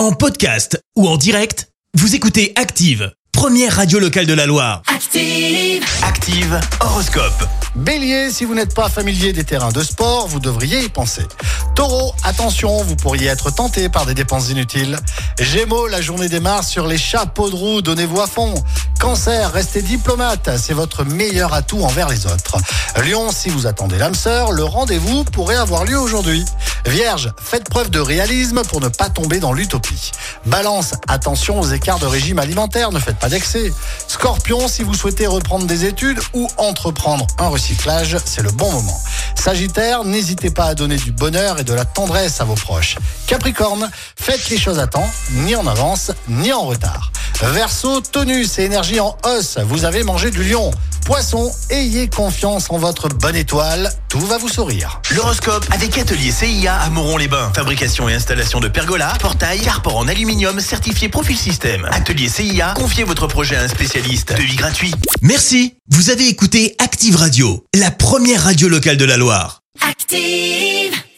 En podcast ou en direct, vous écoutez Active, première radio locale de la Loire. Active. Active Horoscope. Bélier, si vous n'êtes pas familier des terrains de sport, vous devriez y penser. Taureau, attention, vous pourriez être tenté par des dépenses inutiles. Gémeaux, la journée démarre sur les chapeaux de roue, donnez-vous à fond. Cancer, restez diplomate, c'est votre meilleur atout envers les autres. Lion, si vous attendez l'âme sœur, le rendez-vous pourrait avoir lieu aujourd'hui. Vierge, faites preuve de réalisme pour ne pas tomber dans l'utopie. Balance, attention aux écarts de régime alimentaire, ne faites pas d'excès. Scorpion, si vous souhaitez reprendre des études ou entreprendre un recyclage, c'est le bon moment. Sagittaire, n'hésitez pas à donner du bonheur et de la tendresse à vos proches. Capricorne, faites les choses à temps, ni en avance, ni en retard. Verseau, tonus et énergie en hausse, vous avez mangé du lion. Poisson, ayez confiance en votre bonne étoile, tout va vous sourire. L'horoscope avec Atelier CIA à Moron-les-Bains. Fabrication et installation de pergolas, portails, carport en aluminium certifié Profil Système. Atelier CIA, confiez votre projet à un spécialiste. Devis gratuit. Merci. Vous avez écouté Active Radio, la première radio locale de la Loire. Active.